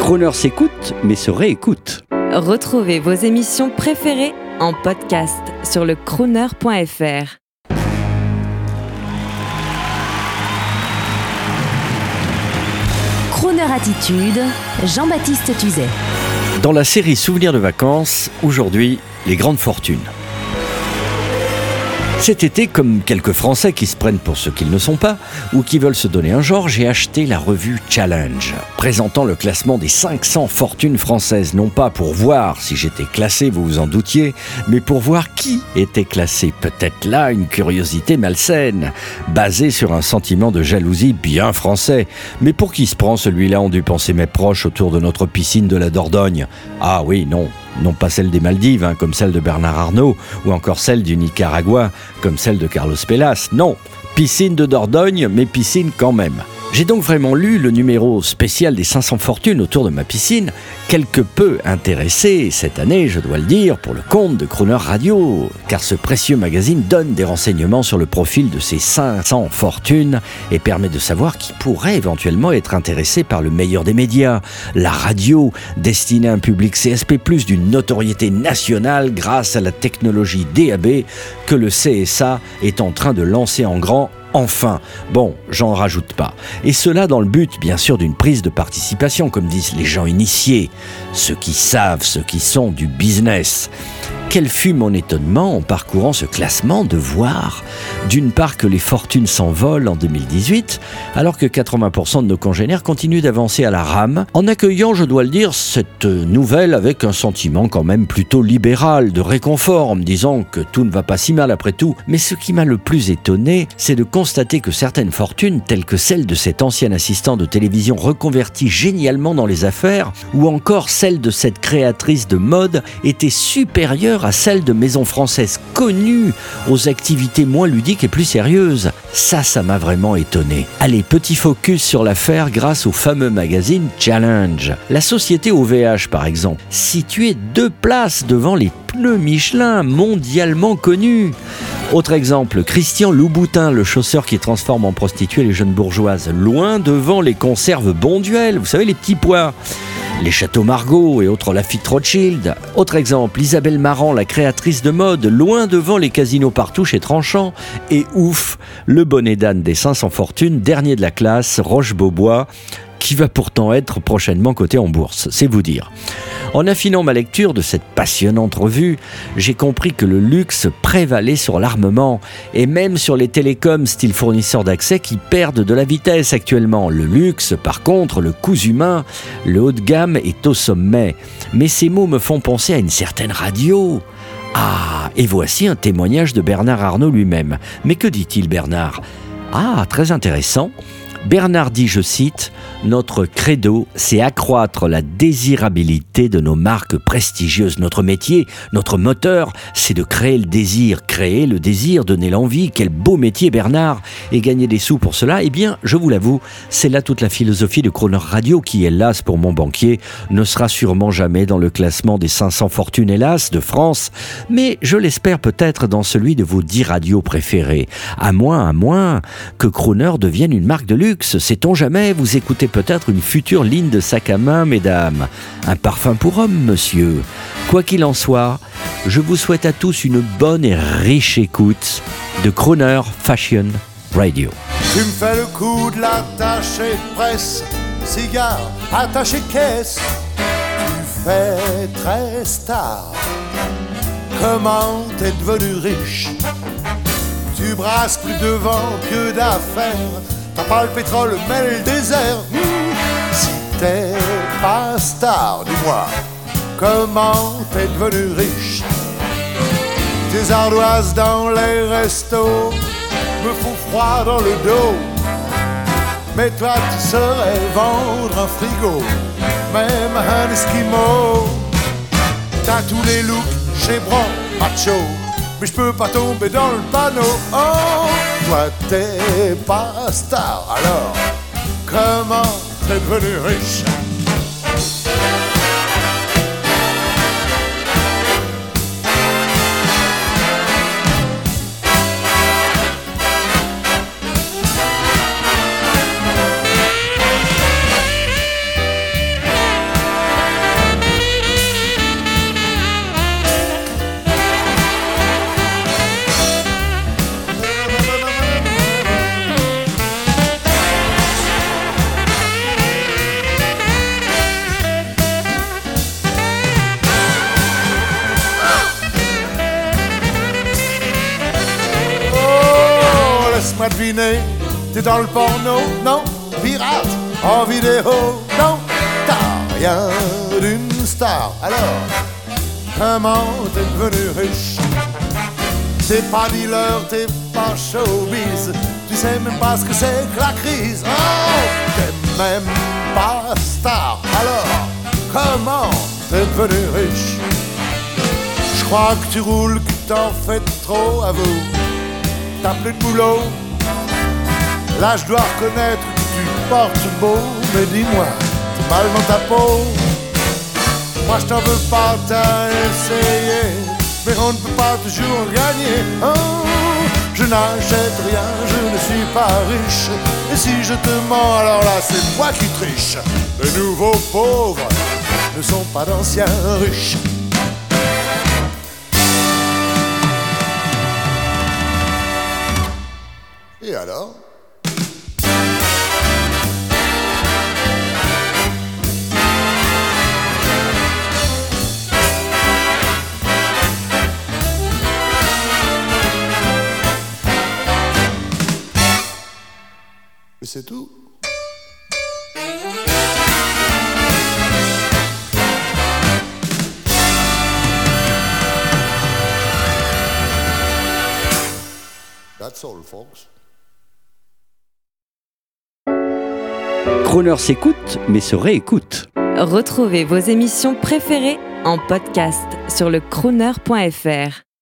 Croner s'écoute, mais se réécoute. Retrouvez vos émissions préférées en podcast sur le crooner.fr. Crooner Attitude, Jean-Baptiste Tuzet. Dans la série Souvenirs de vacances, aujourd'hui, les grandes fortunes. Cet été, comme quelques Français qui se prennent pour ce qu'ils ne sont pas, ou qui veulent se donner un genre, j'ai acheté la revue Challenge, présentant le classement des 500 fortunes françaises, non pas pour voir si j'étais classé, vous vous en doutiez, mais pour voir qui était classé. Peut-être là une curiosité malsaine, basée sur un sentiment de jalousie bien français. Mais pour qui se prend celui-là ont dû penser mes proches autour de notre piscine de la Dordogne. Ah oui, non, non pas celle des Maldives, hein, comme celle de Bernard Arnault, ou encore celle du Nicaragua, comme celle de Carlos Pelas. Non, piscine de Dordogne, mais piscine quand même. J'ai donc vraiment lu le numéro spécial des 500 fortunes autour de ma piscine, quelque peu intéressé cette année, je dois le dire, pour le compte de Crooner Radio, car ce précieux magazine donne des renseignements sur le profil de ces 500 fortunes et permet de savoir qui pourrait éventuellement être intéressé par le meilleur des médias, la radio, destinée à un public CSP+, d'une notoriété nationale grâce à la technologie DAB que le CSA est en train de lancer en grand Enfin, bon, j'en rajoute pas. Et cela dans le but, bien sûr, d'une prise de participation, comme disent les gens initiés, ceux qui savent, ceux qui sont du business quel fut mon étonnement en parcourant ce classement de voir, d'une part, que les fortunes s'envolent en 2018, alors que 80% de nos congénères continuent d'avancer à la rame, en accueillant, je dois le dire, cette nouvelle avec un sentiment quand même plutôt libéral, de réconfort, en me disant que tout ne va pas si mal après tout. Mais ce qui m'a le plus étonné, c'est de constater que certaines fortunes, telles que celle de cet ancien assistant de télévision reconverti génialement dans les affaires, ou encore celle de cette créatrice de mode, étaient supérieures à celle de maisons françaises connues aux activités moins ludiques et plus sérieuses. Ça, ça m'a vraiment étonné. Allez, petit focus sur l'affaire grâce au fameux magazine Challenge. La société OVH, par exemple, située deux places devant les pneus Michelin mondialement connus. Autre exemple, Christian Louboutin, le chausseur qui transforme en prostituée les jeunes bourgeoises, loin devant les conserves Bonduel, vous savez les petits pois les châteaux Margaux et autres Lafitte Rothschild. Autre exemple, Isabelle Marant, la créatrice de mode, loin devant les casinos partout chez Tranchant. Et ouf, le bonnet d'âne des 500 fortunes, dernier de la classe, Roche-Beaubois, qui va pourtant être prochainement coté en bourse, c'est vous dire. En affinant ma lecture de cette passionnante revue, j'ai compris que le luxe prévalait sur l'armement et même sur les télécoms style fournisseurs d'accès qui perdent de la vitesse actuellement. Le luxe, par contre, le coût humain, le haut de gamme est au sommet. Mais ces mots me font penser à une certaine radio. Ah, et voici un témoignage de Bernard Arnault lui-même. Mais que dit-il Bernard? Ah, très intéressant. Bernard dit, je cite, Notre credo, c'est accroître la désirabilité de nos marques prestigieuses. Notre métier, notre moteur, c'est de créer le désir. Créer le désir, donner l'envie. Quel beau métier, Bernard Et gagner des sous pour cela, eh bien, je vous l'avoue, c'est là toute la philosophie de Croner Radio qui, hélas, pour mon banquier, ne sera sûrement jamais dans le classement des 500 fortunes, hélas, de France, mais je l'espère peut-être dans celui de vos 10 radios préférées. À moins, à moins que Croner devienne une marque de luxe sait-on jamais Vous écoutez peut-être une future ligne de sac à main, mesdames. Un parfum pour homme, monsieur. Quoi qu'il en soit, je vous souhaite à tous une bonne et riche écoute de Croner Fashion Radio. Tu me fais le coup de l'attaché presse, cigare, attaché caisse. Tu fais très star. Comment t'es devenu riche? Tu brasses plus de vent que d'affaires T'as pas le pétrole, mais le désert. Si t'es pas star, dis-moi, comment t'es devenu riche? Tes ardoises dans les restos me font froid dans le dos. Mais toi, tu saurais vendre un frigo, même un esquimau. T'as tous les looks chez Bron, macho mais je peux pas tomber dans le panneau. Oh, toi t'es pas star, alors comment t'es devenu riche? T'es dans le porno, non? Pirate en vidéo, non? T'as rien d'une star, alors comment t'es devenu riche? T'es pas dealer, t'es pas showbiz, tu sais même pas ce que c'est que la crise. Oh, t'es même pas star, alors comment t'es devenu riche? Je crois que tu roules, que t'en fais trop, à vous. T'as plus de boulot, là je dois reconnaître que tu portes beau, mais dis-moi, t'es mal dans ta peau. Moi je t'en veux pas, t'as essayé, mais on ne peut pas toujours gagner. Oh, je n'achète rien, je ne suis pas riche. Et si je te mens, alors là c'est moi qui triche. Les nouveaux pauvres ne sont pas d'anciens riches. Et alors? Et c'est tout. That's all, folks. Croner s'écoute, mais se réécoute. Retrouvez vos émissions préférées en podcast sur le crooner.fr.